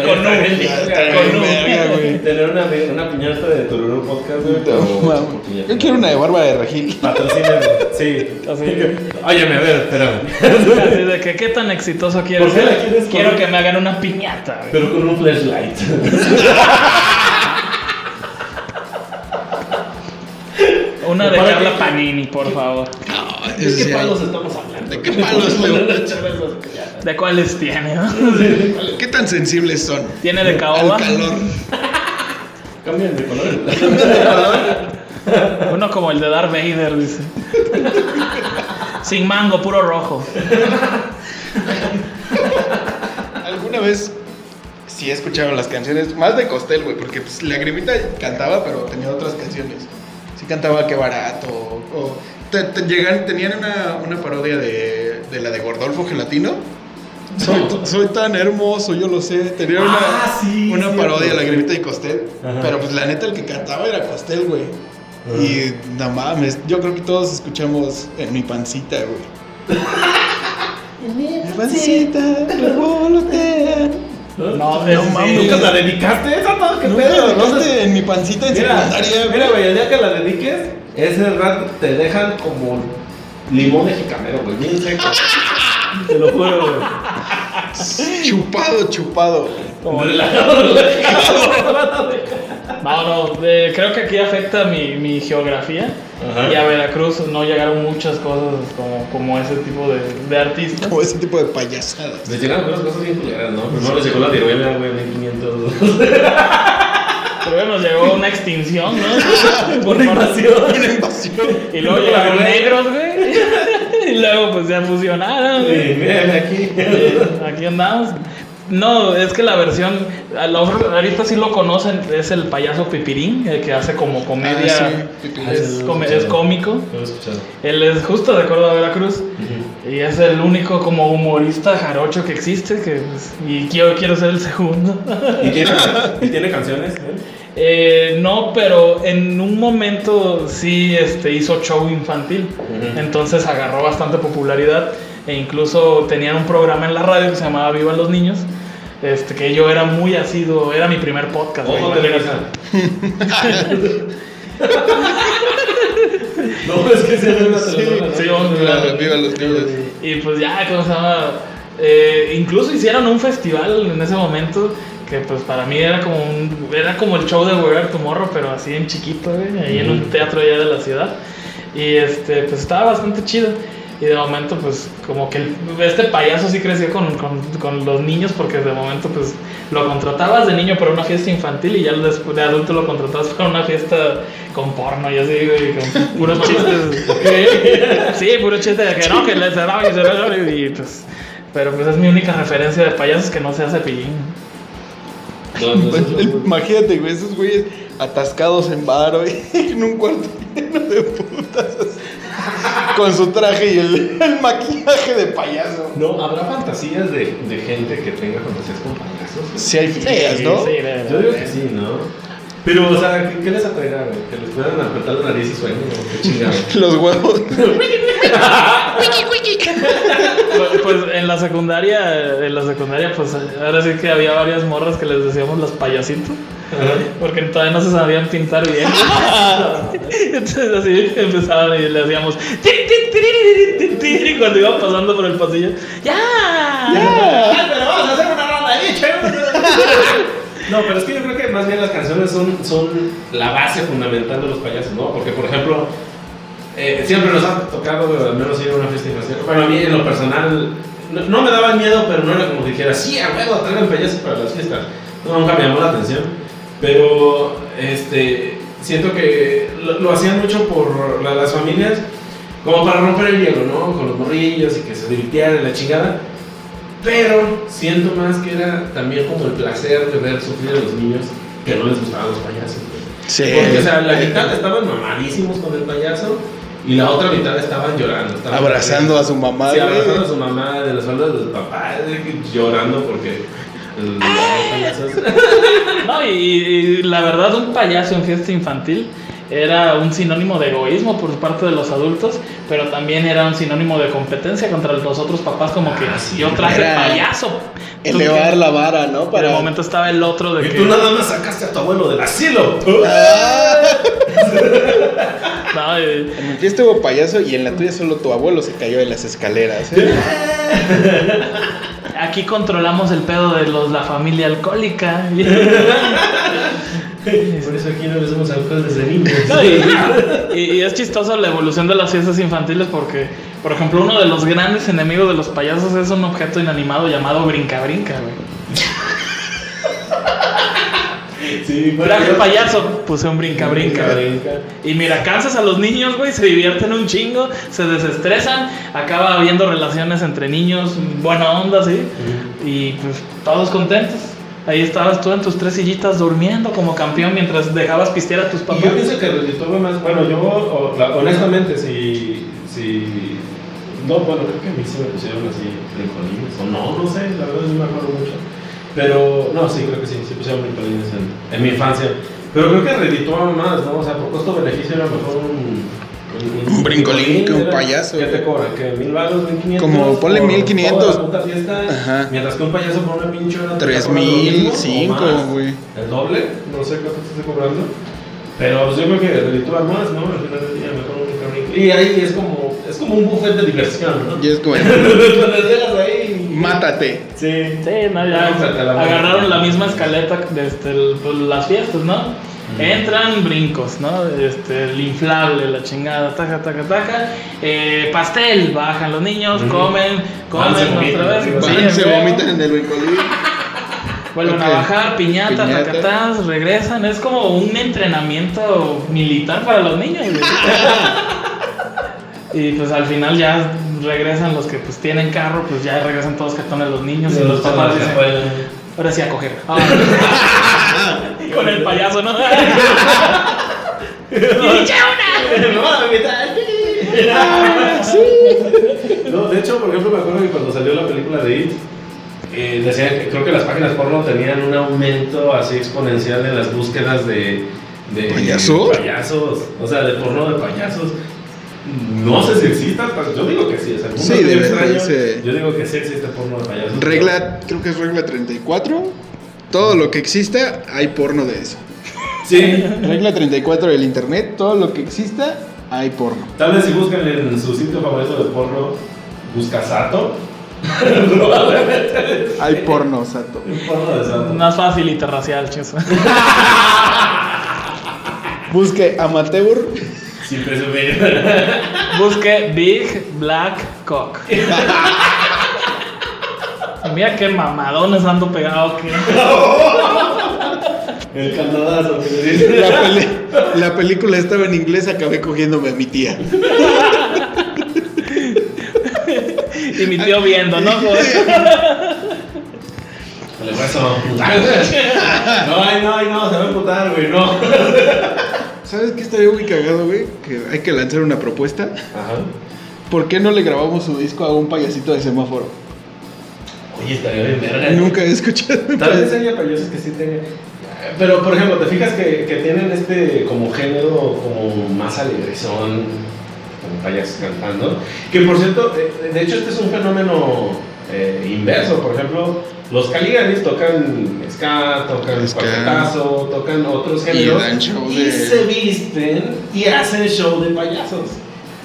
Con un- con un- güey. Tener una, una piñata de Tururú Podcast, güey. No. Yo quiero una de barba de regil. Patrocíname. Sí. Así. Óyeme, a ver, espérame. Así de que, ¿qué tan exitoso quieres ¿Por qué la quieres Quiero que me hagan una piñata, güey. Pero con un flashlight. Una de ¿Para Carla? Panini, por favor. ¿De qué palos estamos hablando? ¿De qué palos, Leo? ¿De cuáles tiene, no? ¿Qué tan sensibles son? Tiene de Al caoba. calor. Cambian de color. Uno como el de Darth Vader, dice. Sin mango, puro rojo. ¿Alguna vez sí escucharon las canciones? Más de Costel, güey, porque pues, Lagrimita cantaba, pero tenía otras canciones. Sí cantaba Qué Barato. O, te- te llegan, tenían una, una parodia de, de la de Gordolfo Gelatino. Soy, soy tan hermoso, yo lo sé. Tenía una, Ah, sí, una parodia de Lagrimita y Costel. Ajá. Pero pues la neta, el que cantaba era Costel, güey. Y no mames, yo creo que todos escuchamos en mi pancita, güey. Mi pancita, revolotea. No, No mames. ¿Nunca la dedicaste esa todo? ¿Qué ¿Nunca pedo? la ¿No? dedicaste en mi pancita en Mira, secundaria, mira, güey? güey, el día que la dediques, ese rato te dejan como limón mexicanero, güey, bien seco. Te lo juro, güey. Chupado, chupado. Como- Relajado, relajado. No, no, eh, creo que aquí afecta mi, mi geografía. Ajá. Y a Veracruz no llegaron muchas cosas como, como ese tipo de, de artistas. Como ese tipo de payasadas. Les llegaron unas cosas bien culeras, ¿no? Primero les llegó la viruela, güey, 1500. Pero nos llegó una extinción, ¿no? Por Una invasión. Una invasión. Y luego llegaron negros, güey. Y luego pues ya fusionaron, Sí, güey. mírenme aquí. Aquí andamos. No, es que la versión, a ahorita sí lo conocen, es el payaso Pipirín, el que hace como comedia, Ah, sí, es, come- es cómico. Lo he escuchado. Él es justo de Córdoba, Veracruz, y es el único como humorista jarocho que existe, que, pues, y quiero, quiero ser el segundo. ¿Y tiene, ¿y tiene canciones? eh? Eh, no, pero en un momento sí este, hizo show infantil. Entonces agarró bastante popularidad. E incluso tenían un programa en la radio que se llamaba Vivan los Niños. Este, que yo era muy asiduo, era mi primer podcast. Ojo. No, es que se ve una sí, Viva, ver. viva los niños. Y pues ya, ¿cómo se llama? Eh, incluso hicieron un festival en ese momento que pues para mí era como un, era como el show de Where Tomorrow, pero así en chiquito, güey, ahí en un teatro allá de la ciudad. Y este, pues estaba bastante chido. Y de momento, pues, como que el- este payaso sí creció con, con, con los niños, porque de momento, pues, lo contratabas de niño para una fiesta infantil y ya después de adulto lo contratabas para una fiesta con porno y así, güey, con puros chistes. sí, puro chiste de que no, que le cerraba y cerraba y pues. Pero pues es mi única referencia de payasos que no sea cepillín. No, no, Pues, el- imagínate, güey, esos güeyes atascados en varo y en un cuarto lleno de putas. Con su traje y el, el maquillaje de payaso. No, habrá fantasías de, de gente que tenga fantasías con payasos. Sí hay filias, ¿no? Sí, de- Yo digo que sí, ¿no? Pero, o sea, ¿qué, qué les atraerá, güey? Que les puedan apretar la nariz y sueñen, o qué chingada. Los huevos. Pues, pues, en la secundaria, en la secundaria, pues ahora sí que había varias morras que les decíamos los payasitos. Porque todavía no se sabían pintar bien. Entonces así empezaban y le hacíamos "Tiri, tiri, tiri, tiri, tiri", cuando iba pasando por el pasillo. ¡Ya! pero vamos a hacer una ronda ahí, No, pero es que yo creo que más bien las canciones son, son la base fundamental de los payasos, ¿no? Porque, por ejemplo, eh, siempre nos ha tocado al menos ir a una fiesta infantil. Bueno, a mí en lo personal no, me daba miedo, pero no era como que dijera, sí, a huevo, traigan payasos para las fiestas. No, nunca me llamó la atención. Pero este, siento que lo, lo hacían mucho por la- las familias, como para romper el hielo, ¿no? Con los morrillos y que se divirtieran en la chingada. Pero siento más que era también como el placer de ver sufrir a los niños que no les gustaban los payasos. Sí. Porque, o sea, la mitad estaban mamadísimos con el payaso y la otra mitad estaban llorando. estaban Abrazando a su mamá, Sí, abrazando a su mamá, de los espaldas de su papá, de que llorando porque. los No, y, y la verdad, un payaso en fiesta infantil era un sinónimo de egoísmo por parte de los adultos, pero también era un sinónimo de competencia contra los otros papás, como que Ah, sí, yo traje payaso. Elevar la vara, ¿no? En el Para. momento estaba el otro de Y que... tú nada más sacaste a tu abuelo del asilo. No, y- En mi fiesta hubo payaso y en la tuya solo tu abuelo se cayó de las escaleras. ¿eh? aquí controlamos el pedo de los la familia alcohólica. Por eso aquí no les damos alcohol desde niños. No, y, y- y es chistoso la evolución de las fiestas infantiles porque, por ejemplo, uno de los grandes enemigos de los payasos es un objeto inanimado llamado brinca brinca, güey. Sí, Traje payaso, puse un brinca brinca. Y mira, cansas a los niños, güey, se divierten un chingo, se desestresan, acaba habiendo relaciones entre niños, buena onda, ¿sí? Y pues todos contentos. Ahí estabas tú en tus tres sillitas durmiendo como campeón mientras dejabas pistear a tus Y papás. yo pienso que redituaba más. Bueno, yo, o- la- honestamente, si. si no, bueno, creo que a mí sí me pusieron así brincolines. O no, no sé, la verdad no me acuerdo mucho. Pero, no, sí, creo que sí, sí pusieron brincolines en, en mi infancia. Pero creo que redituaba más, ¿no? O sea, por costo-beneficio era mejor un. Un brincolín que un payaso, ¿Qué te cobran? ¿Qué? ¿Mil baros? ¿Mil quinientos? Como, ponle por 1500. toda la puta fiesta. Ajá. Mientras que un payaso por una pinche hora te Tres mil, cinco, güey. El doble, no sé cuánto te estoy cobrando. Pero pues, yo creo que reditúa más, ¿no? Al final del día mejor un. Y ahí es como, es como un buffet de diversión, ¿no? Y es como, Cuando llegas ahí. mátate. Sí. Sí, no, ya la la misma escaleta de este, el- pues, las fiestas, ¿no? Entran brincos, ¿no? Este, el inflable, la chingada, taca, taca, taca. Eh, pastel, bajan los niños, comen, Van, se comen otra vez. sí, Van, se vomitan en el brincolín. Vuelven Ok. a bajar, piñata, Piñata. tacatás, regresan. Es como un entrenamiento militar para los niños. y pues al final ya regresan los que pues tienen carro, pues ya regresan todos catones los niños y Sí, los los papás dicen, ahora sí a coger. Y Con el payaso, ¿no? No, de hecho, por ejemplo, me acuerdo que cuando salió la película de It, eh, decían que creo que las páginas porno tenían un aumento así exponencial en las búsquedas de, de ¿Payasos? payasos, o sea, de porno de payasos. No sé si exista, pero yo digo que sí, es el mundo Sí, debe extraño. sí. Yo digo que sí existe porno de payasos. Regla, creo que es regla 34. Todo lo que exista, hay porno de eso. Sí, Regla 34 del internet, todo lo que exista, hay porno. tal vez si buscan en su sitio favorito de porno, busca Sato. Probablemente. Hay porno, Sato. Un porno de Sato. Más fácil interracial, chis. Busque amateur. Sin presumir. Busque Big Black Cock. Mira qué mamadones ando pegado aquí. El candadazo que le dicen. La, peli- la película estaba en inglés, acabé cogiéndome a mi tía. Y mi tío viendo, ¿no? Le rezo. No, ay, no, ay, no, se va a emputar, güey, no. ¿Sabes qué estaría muy cagado, güey? Que hay que lanzar una propuesta. Ajá. ¿Por qué no le grabamos su disco a un payasito de semáforo? Oye, estaría bien verga. Nunca he escuchado Tal vez haya payasos que sí tengan. Pero, por ejemplo, ¿te fijas que, que tienen este como género como más alegrezón? Como payasos cantando. Que por cierto, eh, de hecho, este es un fenómeno eh, inverso. Por ejemplo, los Caligaris tocan ska, tocan Ska. cuartetazo, tocan otros Y géneros. y de- se visten y hacen show de payasos.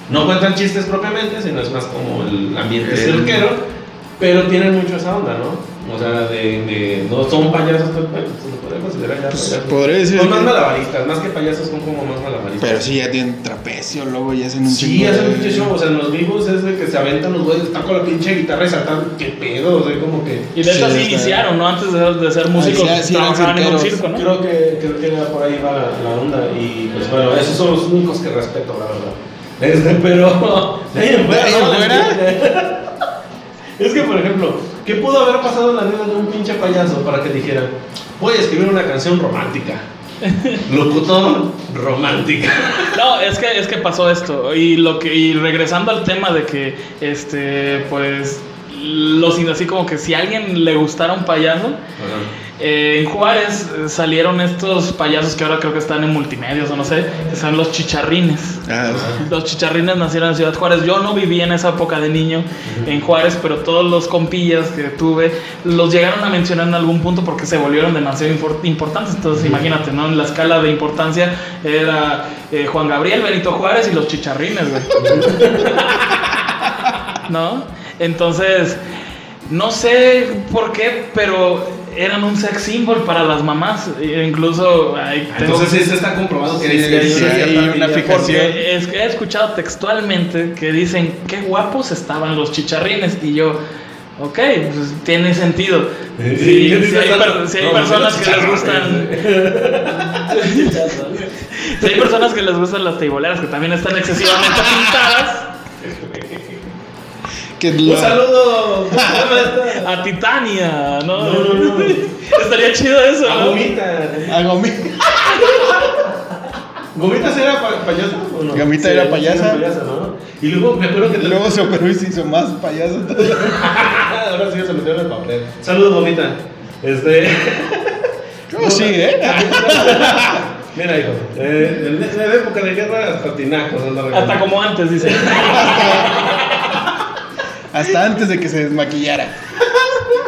No cuentan chistes propiamente, sino es más como el ambiente El- cirquero, pero tienen mucho esa onda, ¿no? O sea, de, de no son payasos, pero bueno, se lo podría considerar ya Pues, payasos. podría decir Son más que- malabaristas, más que payasos son como más malabaristas. Pero sí, ya tienen trapecio, luego ya hacen un Sí, chingo hacen de- pinche show, o sea, en los vivos es de que se aventan los güeyes, están con la pinche guitarra y saltan, qué pedo, o sea, como que... Y de hecho Sí, así iniciaron, ¿no? Antes de, de ser músicos, sí, sí, trabajaban en un circo, ¿no? Creo que, creo que por ahí va la, la onda y pues bueno, esos son los únicos que respeto, la verdad. Este, pero... De ahí en ¿De ahí en ¿no? fuera? Es que, por ejemplo, ¿qué pudo haber pasado en la vida de un pinche payaso para que dijera, voy a escribir una canción romántica? Locutor romántica. No, es que, es que pasó esto. Y lo que, y regresando al tema de que este, pues los así como que si a alguien le gustara un payaso, eh, en Juárez eh, salieron estos payasos que ahora creo que están en multimedios o no sé, que son los chicharrines. Ah, Los chicharrines nacieron en Ciudad Juárez. Yo no viví en esa época de niño en Juárez, pero todos los compillas que tuve los llegaron a mencionar en algún punto porque se volvieron demasiado importantes. Entonces, imagínate, ¿no? En la escala de importancia era eh, Juan Gabriel, Benito Juárez y los chicharrines, güey. ¿No? Entonces, no sé por qué, pero eran un sex symbol para las mamás. E incluso Entonces sí, se está comprobado que Sí, hay, sí, hay una fijación. es que he escuchado textualmente que dicen qué guapos estaban los chicharrines y yo, ok, pues tiene sentido. Sí, Si, ¿qué si hay, per- si hay No, personas que les gustan, si hay personas que les gustan las teiboleras que también están excesivamente pintadas, que Un la- saludo. A Titania, ¿no? No, no, no. Estaría chido eso, A ¿no? Gomita. a Gomi- ¿Gomita sí era pa- payasa o no? Gomita era payasa. payasa, ¿no? Y luego me acuerdo que te- Luego se operó y se hizo más payaso. Ahora sí se metió en el papel. Saludos, Gomita. Este. ¿Cómo sigue, eh? Mira, hijo. Eh, en la época de guerra, hasta tinacos. Hasta como antes, dice. Hasta antes de que se desmaquillara.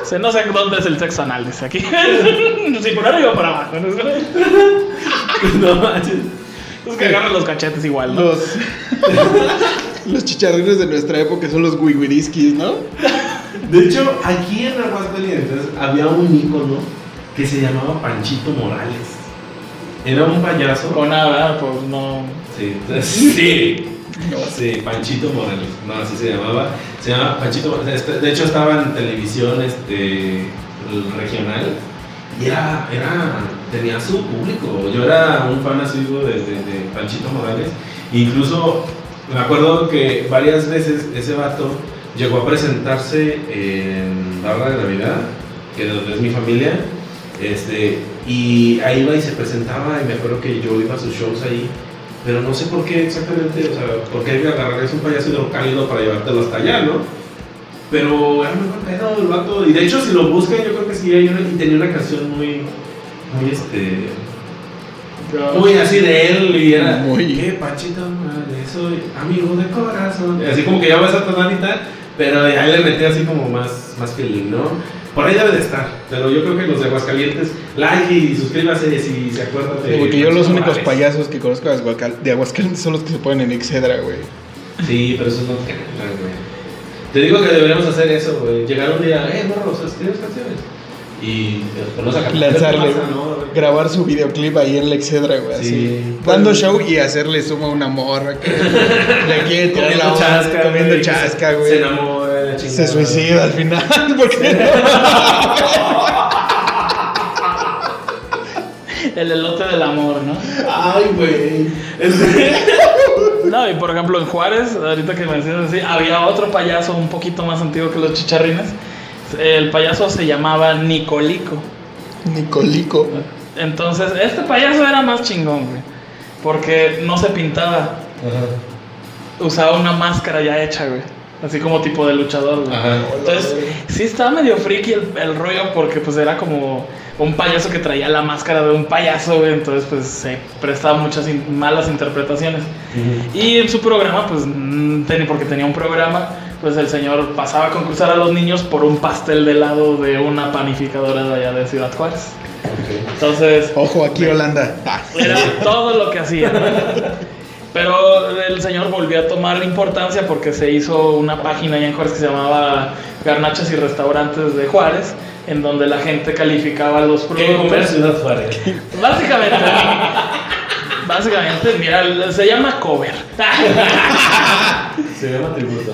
Dice, no sé dónde es el sexo anal, dice aquí. Si por arriba o por abajo. ¿no? No manches. Es que agarran los cachetes igual, ¿no? Los, los chicharrines de nuestra época son los wiwiriskis, ¿no? De hecho, aquí en Aguascalientes había un ícono que se llamaba Panchito Morales. Era un payaso. Con nada, pues no. Sí, sí. Sí, Panchito Morales. No, así se llamaba. Se llama Panchito Morales. Este, De hecho, estaba en televisión este, regional. Y era, tenía su público. Yo era un fan asiduo de, de, de Panchito Morales. Incluso Me acuerdo que varias veces ese vato llegó a presentarse en Barra de Navidad, que es donde es mi familia, este, y ahí iba y se presentaba, y me acuerdo que yo iba a sus shows ahí, pero no sé por qué exactamente, o sea, por qué agarrarías un payaso hidrocálido para llevártelo hasta allá, ¿no? Pero era muy buen pedo el vato, y de hecho si lo buscan yo creo que sí, hay una, y tenía una canción muy, muy este... Muy así de él y era Muy. qué pachito madre soy amigo de corazón y así como que ya va esa tonalidad pero ahí le metí así como más más feeling no por ahí debe de estar pero yo creo que los de Aguascalientes like y suscríbase si se acuerdan de Porque yo los únicos Morales. payasos que conozco de Aguascal- de Aguascalientes son los que se ponen en Excedra, güey. sí pero eso no te güey te digo que deberíamos hacer eso güey llegar un día eh morros ¿tienes canciones? y a cantar. Lanzarle, ¿Qué pasa, no? grabar su videoclip ahí en la Excedra, güey, Sí. así. Dando show y hacerle suma a una morra que le quiere tirar la onda, chasca comiendo chasca, güey. se enamora la chingada. Se suicida al final, porque El elote del amor, ¿no? ay güey Este- No, y por ejemplo en Juárez, ahorita que mencionas así, había otro payaso un poquito más antiguo que los chicharrines. El payaso se llamaba Nicolico. Nicolico. Entonces, este payaso era más chingón, güey. Porque no se pintaba. Usaba una máscara ya hecha, güey. Así como tipo de luchador, güey. Ajá. Entonces, sí estaba medio friki el, el rollo porque pues era como un payaso que traía la máscara de un payaso, güey. Entonces, pues se prestaba muchas in- malas interpretaciones. Y en su programa, pues, mm, ten- porque tenía un programa, pues el señor pasaba a concursar a los niños por un pastel de helado de una panificadora de allá de Ciudad Juárez. Ok. Entonces, Ojo, aquí Holanda. Era todo lo que hacía. ¿no? Pero el señor volvió a tomar importancia porque se hizo una página allá en Juárez que se llamaba Garnachas y Restaurantes de Juárez, en donde la gente calificaba los ¿Qué comer productos. Ciudad Juárez? Básicamente, básicamente, mira, se llama cover. Se llama tributo.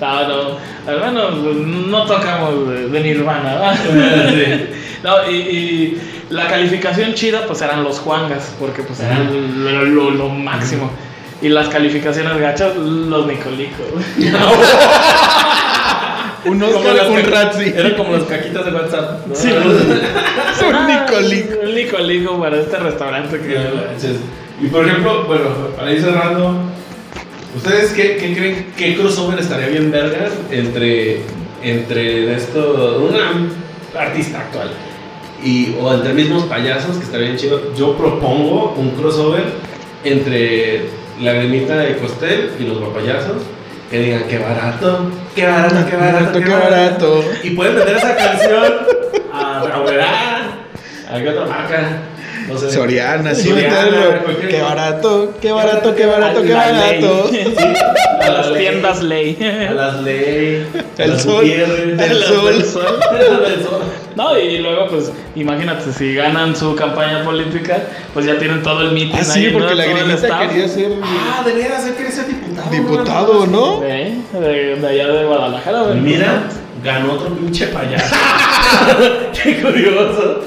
No, no, al menos no tocamos de, de Nirvana. ¿va? Sí. No, y, y la calificación chida pues eran los Juangas, porque pues eran lo, lo- lo máximo. Y las calificaciones gachas, los Nicolicos. Un Oscar, un Ratzi. Eran como las caquitas de WhatsApp. ¿no? Sí, Un Nicolico. Un Nicolico para este restaurante que... Y por ejemplo, bueno, para ir cerrando, ¿ustedes qué, qué creen qué crossover estaría bien vergas entre, entre esto, una artista actual y, o entre mismos payasos que estaría bien chido? Yo propongo un crossover entre la grimita de Costel y los guapayazos. Que digan, qué barato, qué barato, qué barato, Qué barato. Y pueden meter esa canción a Raurera, a qué otra marca, Soriana, sí, Soriana, Qué barato, qué barato, qué barato, qué barato. A las ley. tiendas ley. A las ley. El las sol. El sol. del sol. El sol. No, y luego, pues, imagínate, si ganan su campaña política, pues ya tienen todo el meeting Ah, sí, ahí, ¿no? porque la grimita quería ser Ah, de veras, él quería ser diputado. diputado, ¿no? ¿Eh? De, de allá de Guadalajara. Mira, ganó otro pinche payaso. Qué curioso.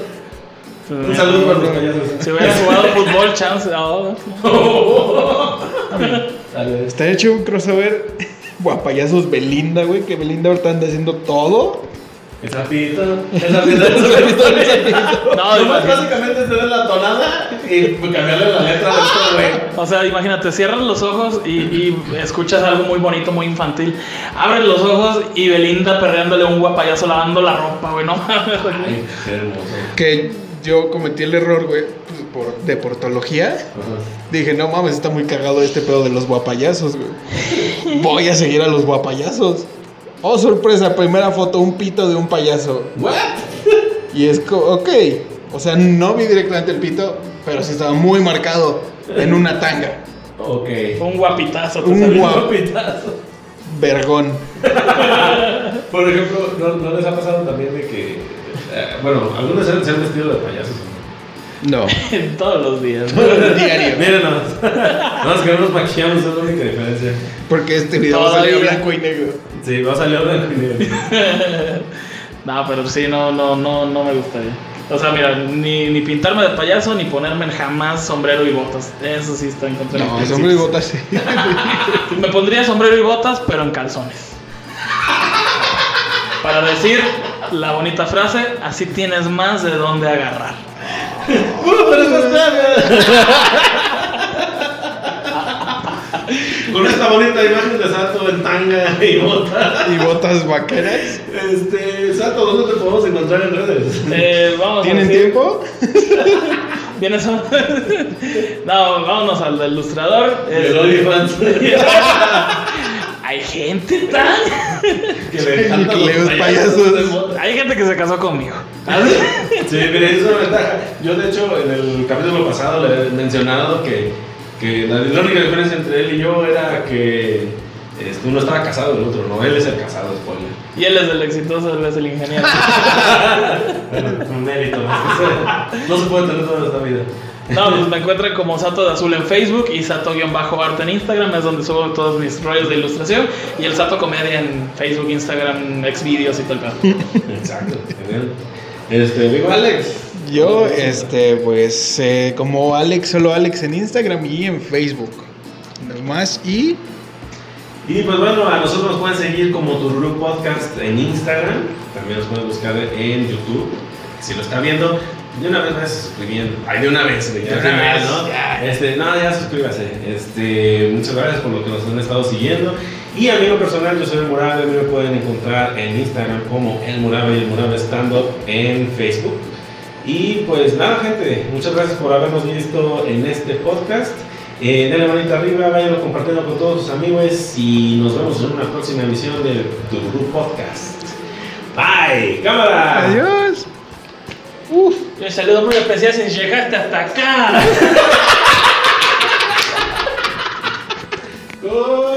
Un saludo para los payasos. Si hubiera jugado fútbol, chance. oh. Dale. Está hecho un crossover guapayazos Belinda, güey, que Belinda ahorita anda haciendo todo. Esa pita, esa pita, esa pita. No, No, imagínate. básicamente tener la tonada y cambiarle la letra de esto, güey. O sea, imagínate, cierras los ojos y, y escuchas algo muy bonito, muy infantil. Abres los ojos y Belinda perreándole a un guapayazo lavando la ropa, güey, no. Ay, qué hermoso. Que yo cometí el error, güey, pues, por deportología. Ajá. Dije, no mames, está muy cagado este pedo de los guapayazos, güey. Voy a seguir a los guapayazos. Oh, sorpresa, primera foto, un pito de un payaso. ¿What? Y es, ok. O sea, no vi directamente el pito, pero sí estaba muy marcado en una tanga. Ok. Un guapitazo. te Un salió. guap- Pitazo. Vergón. Por ejemplo, ¿no, no les ha pasado también de que, bueno, algunos se han, se han vestido de payasos? No. Todos los días. Diario. Mírenos. No, es que no nos maquillamos, es la única diferencia. Porque este video va a salir blanco y negro. Sí, va a salir blanco y negro. No, pero sí, no, no, no, no me gustaría. O sea, mira, ni, ni pintarme de payaso ni ponerme jamás sombrero y botas. Eso sí está en contra de No, mis sombrero y botas sí. Me pondría sombrero y botas, pero en calzones. Para decir la bonita frase, así tienes más de dónde agarrar. ¡Uh, Con esta bonita imagen de Sato en tanga y bota. Y botas vaqueras. Este, Sato, ¿dónde te podemos encontrar en redes? Eh, vamos a ¿Tienen decir- tiempo? ¿Vienes a- No, vámonos al ilustrador. El Este, OnlyFans. Hay gente tan. que le encantan Que los payasos payasos. Hay gente que se casó conmigo. Sí, mire, es una ventaja. Yo, de hecho, en el capítulo pasado le he mencionado que, que la, la única diferencia entre él y yo era que este, uno estaba casado y el otro no. Él es el casado, spoiler. Y él es el exitoso, él es el ingeniero. Bueno, un mérito. No se puede tener toda esta vida. No, pues me encuentran como Sato de Azul en Facebook y Sato-Arte en Instagram, es donde subo todos mis rollos de ilustración. Y el Sato Comedia en Facebook, Instagram, Xvideos y todo el pedo. Exacto. genial. Este, amigo Alex. Yo, este, pues, eh, como Alex, solo Alex en Instagram y en Facebook. No más. Y Y pues bueno, a nosotros nos pueden seguir como Tururu Podcast en Instagram. También nos pueden buscar en YouTube. Si lo está viendo, de una vez vaya suscribiendo. Ay, de una vez, de De una vez, ¿no? ya. Este, no, ya suscríbase. Este, muchas gracias por lo que nos han estado siguiendo. Y a mí lo personal, yo soy el Murabe. A mí me pueden encontrar en Instagram como el Murabe y el Murabe Stand Up en Facebook. Y pues nada, gente, muchas gracias por habernos visto en este podcast. Eh, denle manita arriba, váyanlo compartiendo con todos sus amigos y nos vemos en una próxima emisión del Tururu Podcast. Bye, cámara. adiós. Un saludo muy especial si llegaste hasta acá.